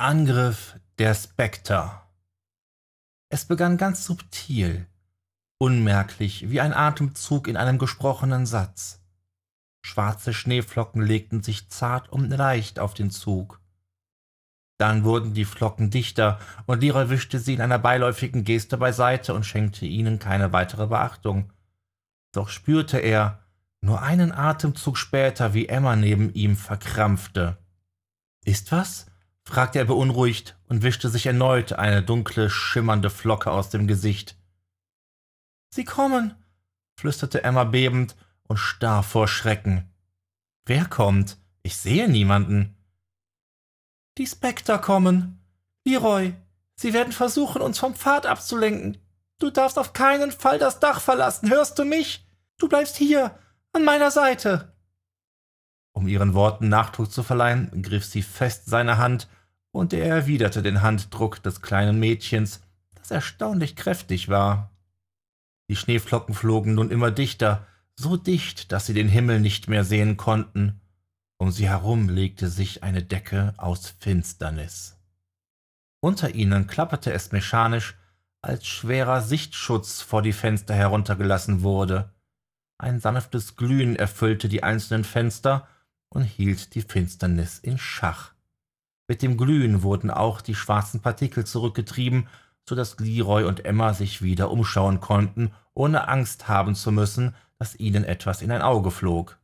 Angriff der Spectre. Es begann ganz subtil, unmerklich wie ein Atemzug in einem gesprochenen Satz. Schwarze Schneeflocken legten sich zart und leicht auf den Zug. Dann wurden die Flocken dichter, und Leroy wischte sie in einer beiläufigen Geste beiseite und schenkte ihnen keine weitere Beachtung. Doch spürte er, nur einen Atemzug später, wie Emma neben ihm verkrampfte. Ist was? Fragte er beunruhigt und wischte sich erneut eine dunkle, schimmernde Flocke aus dem Gesicht. Sie kommen, flüsterte Emma bebend und starr vor Schrecken. Wer kommt? Ich sehe niemanden. Die Specter kommen. Leroy, sie werden versuchen, uns vom Pfad abzulenken. Du darfst auf keinen Fall das Dach verlassen, hörst du mich? Du bleibst hier, an meiner Seite. Um ihren Worten Nachdruck zu verleihen, griff sie fest seine Hand, und er erwiderte den Handdruck des kleinen Mädchens, das erstaunlich kräftig war. Die Schneeflocken flogen nun immer dichter, so dicht, dass sie den Himmel nicht mehr sehen konnten. Um sie herum legte sich eine Decke aus Finsternis. Unter ihnen klapperte es mechanisch, als schwerer Sichtschutz vor die Fenster heruntergelassen wurde. Ein sanftes Glühen erfüllte die einzelnen Fenster und hielt die Finsternis in Schach. Mit dem Glühen wurden auch die schwarzen Partikel zurückgetrieben, so dass Leroy und Emma sich wieder umschauen konnten, ohne Angst haben zu müssen, dass ihnen etwas in ein Auge flog.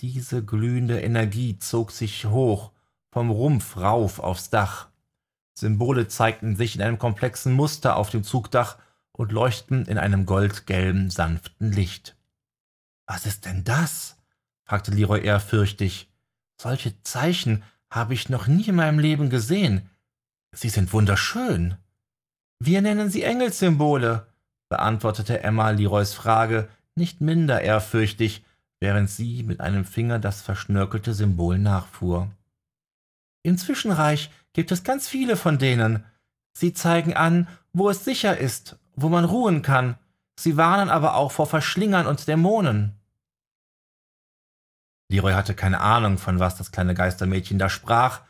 Diese glühende Energie zog sich hoch, vom Rumpf rauf aufs Dach. Symbole zeigten sich in einem komplexen Muster auf dem Zugdach und leuchteten in einem goldgelben, sanften Licht. Was ist denn das? fragte Leroy ehrfürchtig. Solche Zeichen habe ich noch nie in meinem Leben gesehen. Sie sind wunderschön. Wir nennen sie Engelssymbole, beantwortete Emma Leroys Frage nicht minder ehrfürchtig, während sie mit einem Finger das verschnörkelte Symbol nachfuhr. Im Zwischenreich gibt es ganz viele von denen. Sie zeigen an, wo es sicher ist, wo man ruhen kann. Sie warnen aber auch vor Verschlingern und Dämonen. Leroy hatte keine Ahnung, von was das kleine Geistermädchen da sprach,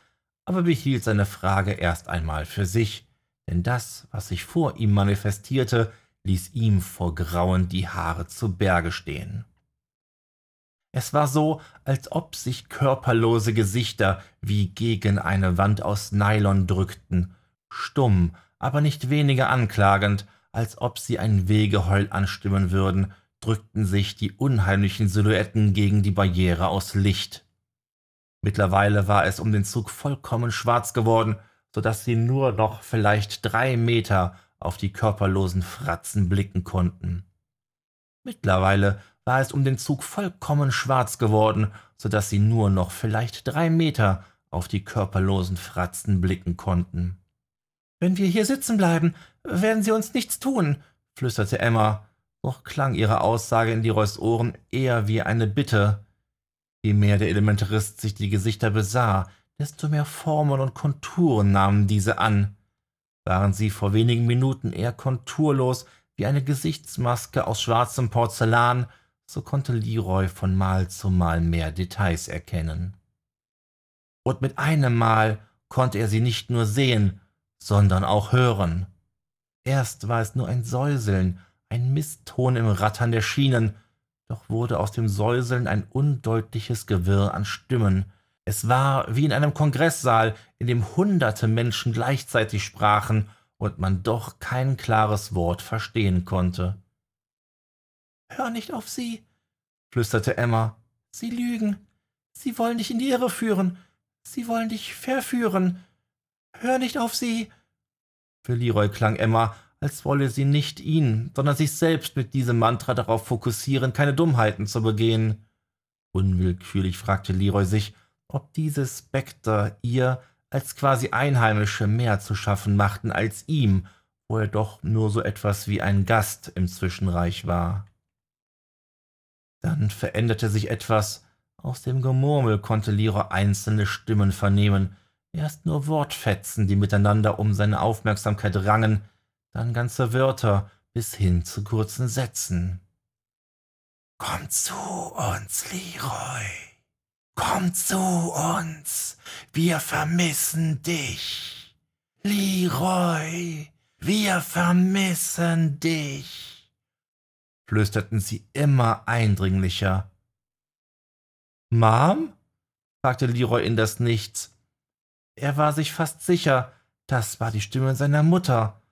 aber behielt seine Frage erst einmal für sich, denn das, was sich vor ihm manifestierte, ließ ihm vor Grauen die Haare zu Berge stehen. Es war so, als ob sich körperlose Gesichter wie gegen eine Wand aus Nylon drückten, stumm, aber nicht weniger anklagend, als ob sie ein Wegeheul anstimmen würden, drückten sich die unheimlichen Silhouetten gegen die Barriere aus Licht. Mittlerweile war es um den Zug vollkommen schwarz geworden, so dass sie nur noch vielleicht drei Meter auf die körperlosen Fratzen blicken konnten. Mittlerweile war es um den Zug vollkommen schwarz geworden, so dass sie nur noch vielleicht drei Meter auf die körperlosen Fratzen blicken konnten. Wenn wir hier sitzen bleiben, werden sie uns nichts tun, flüsterte Emma, doch klang ihre Aussage in Leroys Ohren eher wie eine Bitte. Je mehr der Elementarist sich die Gesichter besah, desto mehr Formen und Konturen nahmen diese an. Waren sie vor wenigen Minuten eher konturlos wie eine Gesichtsmaske aus schwarzem Porzellan, so konnte Leroy von Mal zu Mal mehr Details erkennen. Und mit einem Mal konnte er sie nicht nur sehen, sondern auch hören. Erst war es nur ein Säuseln, ein Misston im Rattern der Schienen, doch wurde aus dem Säuseln ein undeutliches Gewirr an Stimmen. Es war wie in einem Kongresssaal, in dem hunderte Menschen gleichzeitig sprachen und man doch kein klares Wort verstehen konnte. Hör nicht auf sie, flüsterte Emma. Sie lügen. Sie wollen dich in die Irre führen. Sie wollen dich verführen. Hör nicht auf sie. Für Leroy klang Emma, als wolle sie nicht ihn, sondern sich selbst mit diesem Mantra darauf fokussieren, keine Dummheiten zu begehen. Unwillkürlich fragte Leroy sich, ob diese Spectre ihr als quasi Einheimische mehr zu schaffen machten als ihm, wo er doch nur so etwas wie ein Gast im Zwischenreich war. Dann veränderte sich etwas, aus dem Gemurmel konnte Leroy einzelne Stimmen vernehmen, erst nur Wortfetzen, die miteinander um seine Aufmerksamkeit rangen, dann ganze Wörter bis hin zu kurzen Sätzen. Komm zu uns, Leroy. Komm zu uns, wir vermissen dich. Leroy, wir vermissen dich, flüsterten sie immer eindringlicher. Mom? fragte Leroy in das Nichts. Er war sich fast sicher, das war die Stimme seiner Mutter.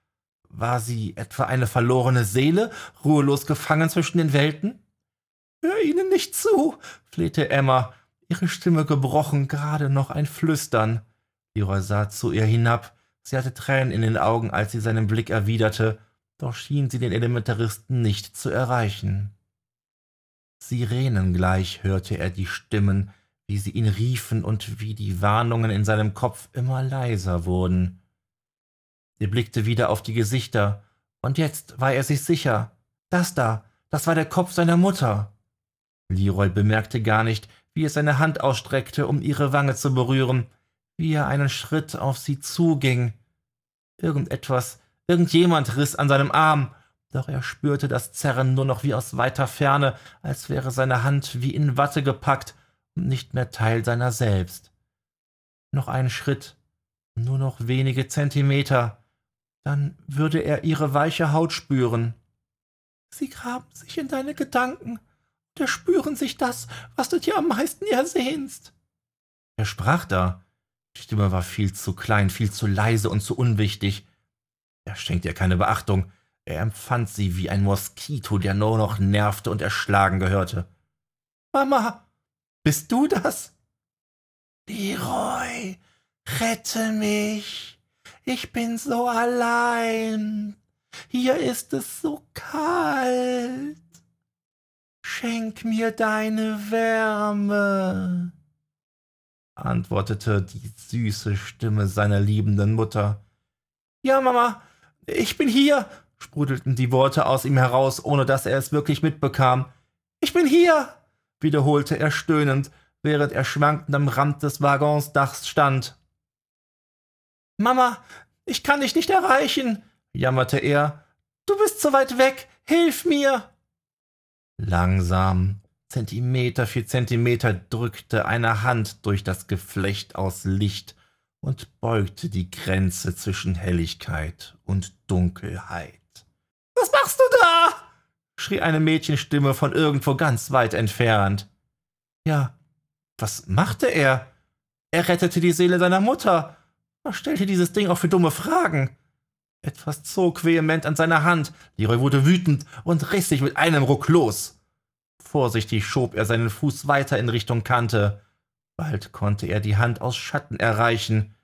War sie etwa eine verlorene Seele, ruhelos gefangen zwischen den Welten? Hör ihnen nicht zu, flehte Emma, ihre Stimme gebrochen, gerade noch ein Flüstern. Leroy sah zu ihr hinab. Sie hatte Tränen in den Augen, als sie seinen Blick erwiderte, doch schien sie den Elementaristen nicht zu erreichen. Sirenengleich hörte er die Stimmen, wie sie ihn riefen und wie die Warnungen in seinem Kopf immer leiser wurden. Er blickte wieder auf die Gesichter, und jetzt war er sich sicher. Das da, das war der Kopf seiner Mutter. Leroy bemerkte gar nicht, wie er seine Hand ausstreckte, um ihre Wange zu berühren, wie er einen Schritt auf sie zuging. Irgendetwas, irgendjemand riss an seinem Arm, doch er spürte das Zerren nur noch wie aus weiter Ferne, als wäre seine Hand wie in Watte gepackt und nicht mehr Teil seiner selbst. Noch einen Schritt, nur noch wenige Zentimeter, dann würde er ihre weiche Haut spüren. Sie graben sich in deine Gedanken und erspüren sich das, was du dir am meisten ersehnst. Er sprach da. Die Stimme war viel zu klein, viel zu leise und zu unwichtig. Er schenkte ihr keine Beachtung. Er empfand sie wie ein Moskito, der nur noch nervte und erschlagen gehörte. Mama, bist du das? Leroy, rette mich. Ich bin so allein. Hier ist es so kalt. Schenk mir deine Wärme, antwortete die süße Stimme seiner liebenden Mutter. Ja, Mama, ich bin hier, sprudelten die Worte aus ihm heraus, ohne dass er es wirklich mitbekam. Ich bin hier, wiederholte er stöhnend, während er schwankend am Rand des Waggonsdachs stand. Mama, ich kann dich nicht erreichen, jammerte er. Du bist so weit weg, hilf mir. Langsam, Zentimeter für Zentimeter drückte eine Hand durch das Geflecht aus Licht und beugte die Grenze zwischen Helligkeit und Dunkelheit. Was machst du da? schrie eine Mädchenstimme von irgendwo ganz weit entfernt. Ja, was machte er? Er rettete die Seele seiner Mutter. Was stellte dieses Ding auch für dumme Fragen? Etwas zog vehement an seiner Hand. Leroy wurde wütend und riss sich mit einem Ruck los. Vorsichtig schob er seinen Fuß weiter in Richtung Kante. Bald konnte er die Hand aus Schatten erreichen.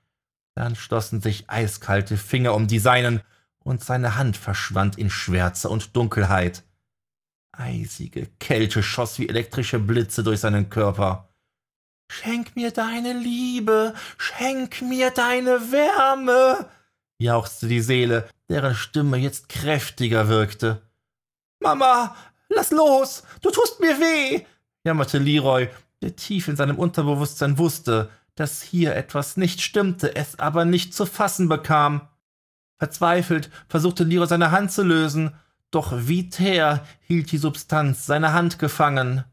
Dann schlossen sich eiskalte Finger um die seinen, und seine Hand verschwand in Schwärze und Dunkelheit. Eisige Kälte schoss wie elektrische Blitze durch seinen Körper. Schenk mir deine Liebe, schenk mir deine Wärme, jauchzte die Seele, deren Stimme jetzt kräftiger wirkte. Mama, lass los, du tust mir weh, jammerte Leroy, der tief in seinem Unterbewusstsein wusste, dass hier etwas nicht stimmte, es aber nicht zu fassen bekam. Verzweifelt versuchte Leroy seine Hand zu lösen, doch wie Teer hielt die Substanz seine Hand gefangen.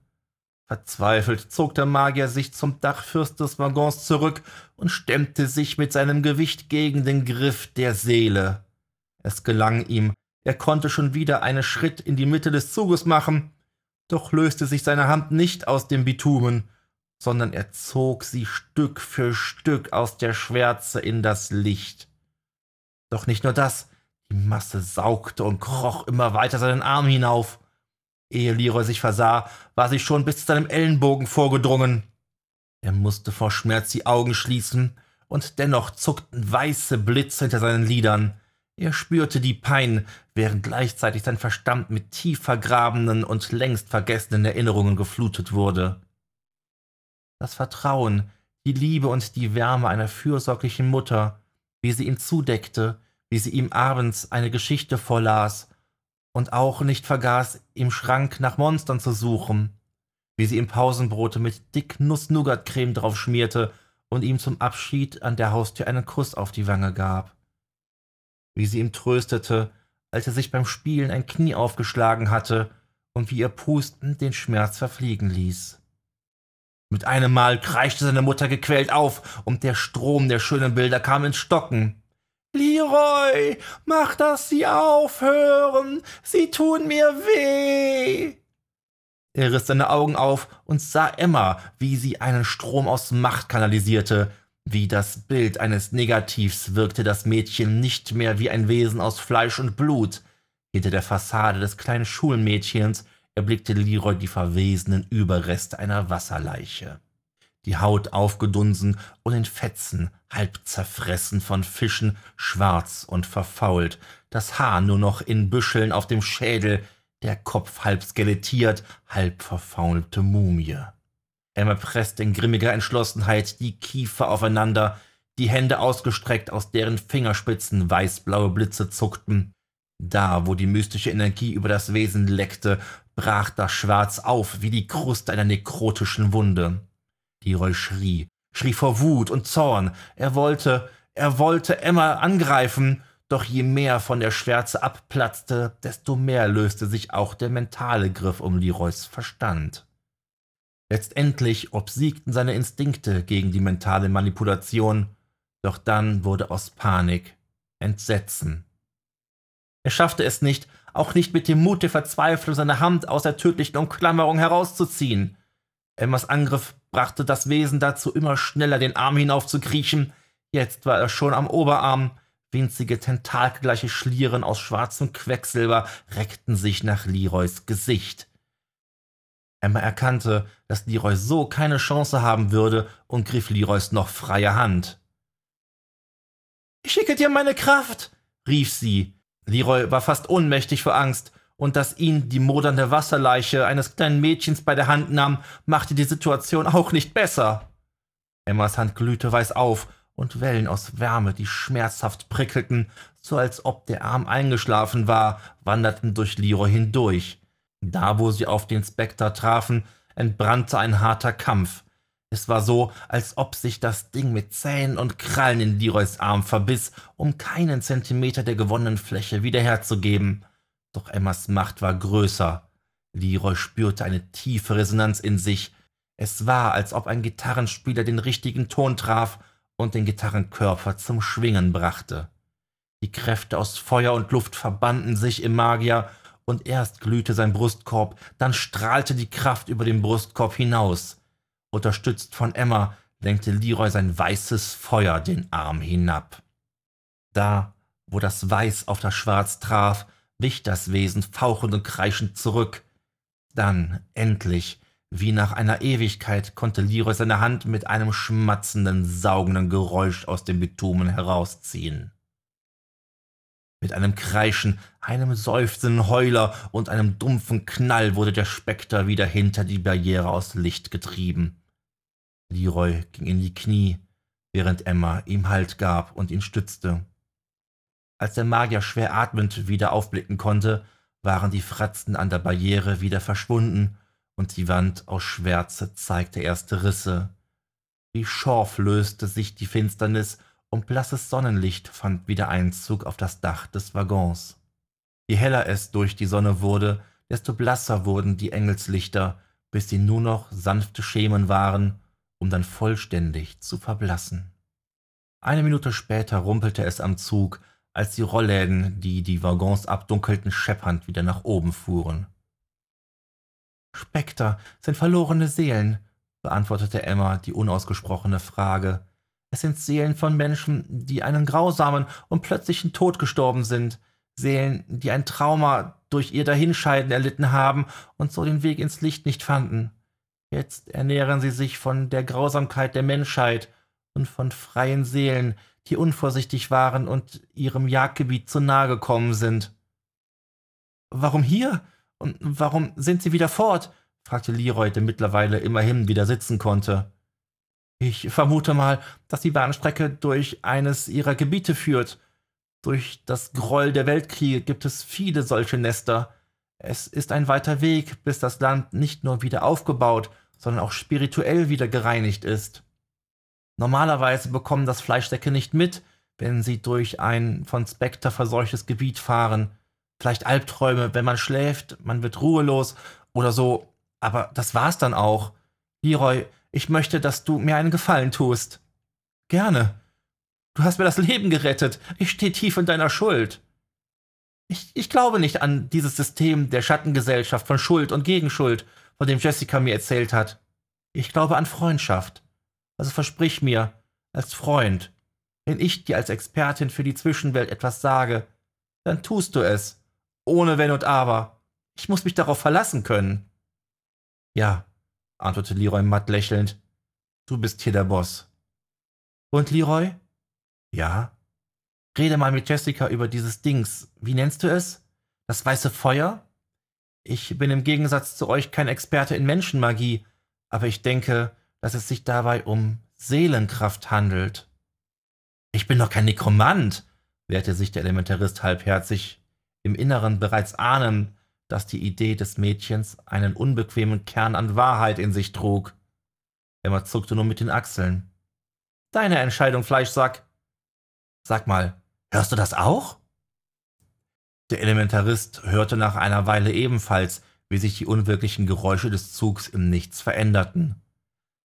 Verzweifelt zog der Magier sich zum Dachfürst des Waggons zurück und stemmte sich mit seinem Gewicht gegen den Griff der Seele. Es gelang ihm, er konnte schon wieder einen Schritt in die Mitte des Zuges machen, doch löste sich seine Hand nicht aus dem Bitumen, sondern er zog sie Stück für Stück aus der Schwärze in das Licht. Doch nicht nur das, die Masse saugte und kroch immer weiter seinen Arm hinauf. Ehe Leroy sich versah, war sie schon bis zu seinem Ellenbogen vorgedrungen. Er musste vor Schmerz die Augen schließen, und dennoch zuckten weiße Blitze hinter seinen Lidern. Er spürte die Pein, während gleichzeitig sein Verstand mit tief vergrabenen und längst vergessenen Erinnerungen geflutet wurde. Das Vertrauen, die Liebe und die Wärme einer fürsorglichen Mutter, wie sie ihm zudeckte, wie sie ihm abends eine Geschichte vorlas und auch nicht vergaß, im Schrank nach Monstern zu suchen, wie sie ihm Pausenbrote mit dick Nuss-Nougat-Creme drauf schmierte und ihm zum Abschied an der Haustür einen Kuss auf die Wange gab, wie sie ihm tröstete, als er sich beim Spielen ein Knie aufgeschlagen hatte und wie ihr Pusten den Schmerz verfliegen ließ. Mit einem Mal kreischte seine Mutter gequält auf, und der Strom der schönen Bilder kam ins Stocken. Leroy, mach, dass sie aufhören, sie tun mir weh. Er riss seine Augen auf und sah Emma, wie sie einen Strom aus Macht kanalisierte. Wie das Bild eines Negativs wirkte das Mädchen nicht mehr wie ein Wesen aus Fleisch und Blut. Hinter der Fassade des kleinen Schulmädchens erblickte Leroy die verwesenen Überreste einer Wasserleiche. Die Haut aufgedunsen und in Fetzen, halb zerfressen von Fischen, schwarz und verfault, das Haar nur noch in Büscheln auf dem Schädel, der Kopf halb skelettiert, halb verfaulte Mumie. Emma presste in grimmiger Entschlossenheit die Kiefer aufeinander, die Hände ausgestreckt, aus deren Fingerspitzen weißblaue Blitze zuckten. Da, wo die mystische Energie über das Wesen leckte, brach das Schwarz auf wie die Kruste einer nekrotischen Wunde. Leroy schrie, schrie vor Wut und Zorn. Er wollte, er wollte Emma angreifen, doch je mehr von der Schwärze abplatzte, desto mehr löste sich auch der mentale Griff um Leroys Verstand. Letztendlich obsiegten seine Instinkte gegen die mentale Manipulation, doch dann wurde aus Panik Entsetzen. Er schaffte es nicht, auch nicht mit dem Mut der Verzweiflung seine Hand aus der tödlichen Umklammerung herauszuziehen. Emmas Angriff brachte das Wesen dazu, immer schneller den Arm hinaufzukriechen. Jetzt war er schon am Oberarm, Winzige tentakelgleiche Schlieren aus schwarzem Quecksilber reckten sich nach Leroys Gesicht. Emma erkannte, dass Leroy so keine Chance haben würde und griff Leroys noch freie Hand. Ich schicke dir meine Kraft, rief sie. Leroy war fast ohnmächtig vor Angst, und dass ihn die modernde Wasserleiche eines kleinen Mädchens bei der Hand nahm, machte die Situation auch nicht besser. Emmas Hand glühte weiß auf und Wellen aus Wärme, die schmerzhaft prickelten, so als ob der Arm eingeschlafen war, wanderten durch Leroy hindurch. Da, wo sie auf den Spectre trafen, entbrannte ein harter Kampf. Es war so, als ob sich das Ding mit Zähnen und Krallen in Leroys Arm verbiss, um keinen Zentimeter der gewonnenen Fläche wiederherzugeben. Doch Emmas Macht war größer. Leroy spürte eine tiefe Resonanz in sich. Es war, als ob ein Gitarrenspieler den richtigen Ton traf und den Gitarrenkörper zum Schwingen brachte. Die Kräfte aus Feuer und Luft verbanden sich im Magier, und erst glühte sein Brustkorb, dann strahlte die Kraft über den Brustkorb hinaus. Unterstützt von Emma lenkte Leroy sein weißes Feuer den Arm hinab. Da, wo das Weiß auf das Schwarz traf, wich das Wesen fauchend und kreischend zurück. Dann, endlich, wie nach einer Ewigkeit konnte Leroy seine Hand mit einem schmatzenden, saugenden Geräusch aus dem Bitumen herausziehen. Mit einem Kreischen, einem seufzenden Heuler und einem dumpfen Knall wurde der Spekter wieder hinter die Barriere aus Licht getrieben. Leroy ging in die Knie, während Emma ihm Halt gab und ihn stützte. Als der Magier schwer atmend wieder aufblicken konnte, waren die Fratzen an der Barriere wieder verschwunden und die Wand aus Schwärze zeigte erste Risse. Wie Schorf löste sich die Finsternis und blasses Sonnenlicht fand wieder Einzug auf das Dach des Waggons. Je heller es durch die Sonne wurde, desto blasser wurden die Engelslichter, bis sie nur noch sanfte Schemen waren, um dann vollständig zu verblassen. Eine Minute später rumpelte es am Zug, als die Rollläden, die die Waggons abdunkelten, scheppernd wieder nach oben fuhren. Spekter sind verlorene Seelen, beantwortete Emma die unausgesprochene Frage. Es sind Seelen von Menschen, die einen grausamen und plötzlichen Tod gestorben sind, Seelen, die ein Trauma durch ihr Dahinscheiden erlitten haben und so den Weg ins Licht nicht fanden. Jetzt ernähren sie sich von der Grausamkeit der Menschheit und von freien Seelen, die unvorsichtig waren und ihrem Jagdgebiet zu nahe gekommen sind. Warum hier? Und warum sind Sie wieder fort? fragte Leroy, der mittlerweile immerhin wieder sitzen konnte. Ich vermute mal, dass die Bahnstrecke durch eines Ihrer Gebiete führt. Durch das Groll der Weltkriege gibt es viele solche Nester. Es ist ein weiter Weg, bis das Land nicht nur wieder aufgebaut, sondern auch spirituell wieder gereinigt ist. Normalerweise bekommen das Fleischsäcke nicht mit, wenn sie durch ein von Spectre verseuchtes Gebiet fahren vielleicht Albträume, wenn man schläft, man wird ruhelos oder so. Aber das war's dann auch. Leroy, ich möchte, dass du mir einen Gefallen tust. Gerne. Du hast mir das Leben gerettet. Ich stehe tief in deiner Schuld. Ich, ich glaube nicht an dieses System der Schattengesellschaft von Schuld und Gegenschuld, von dem Jessica mir erzählt hat. Ich glaube an Freundschaft. Also versprich mir, als Freund, wenn ich dir als Expertin für die Zwischenwelt etwas sage, dann tust du es, ohne Wenn und Aber. Ich muss mich darauf verlassen können. Ja, antwortete Leroy matt lächelnd. Du bist hier der Boss. Und Leroy? Ja. Rede mal mit Jessica über dieses Dings. Wie nennst du es? Das weiße Feuer? Ich bin im Gegensatz zu euch kein Experte in Menschenmagie, aber ich denke, dass es sich dabei um Seelenkraft handelt. Ich bin doch kein Nekromant, wehrte sich der Elementarist halbherzig, im Inneren bereits ahnend, dass die Idee des Mädchens einen unbequemen Kern an Wahrheit in sich trug. Emma zuckte nur mit den Achseln. Deine Entscheidung, Fleischsack. Sag mal, hörst du das auch? Der Elementarist hörte nach einer Weile ebenfalls, wie sich die unwirklichen Geräusche des Zugs im Nichts veränderten.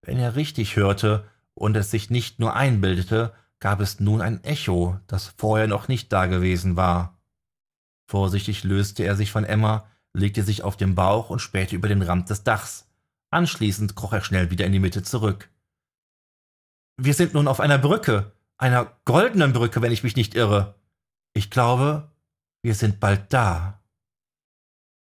Wenn er richtig hörte und es sich nicht nur einbildete, gab es nun ein Echo, das vorher noch nicht dagewesen war. Vorsichtig löste er sich von Emma, legte sich auf den Bauch und spähte über den Rand des Dachs. Anschließend kroch er schnell wieder in die Mitte zurück. Wir sind nun auf einer Brücke, einer goldenen Brücke, wenn ich mich nicht irre. Ich glaube, wir sind bald da.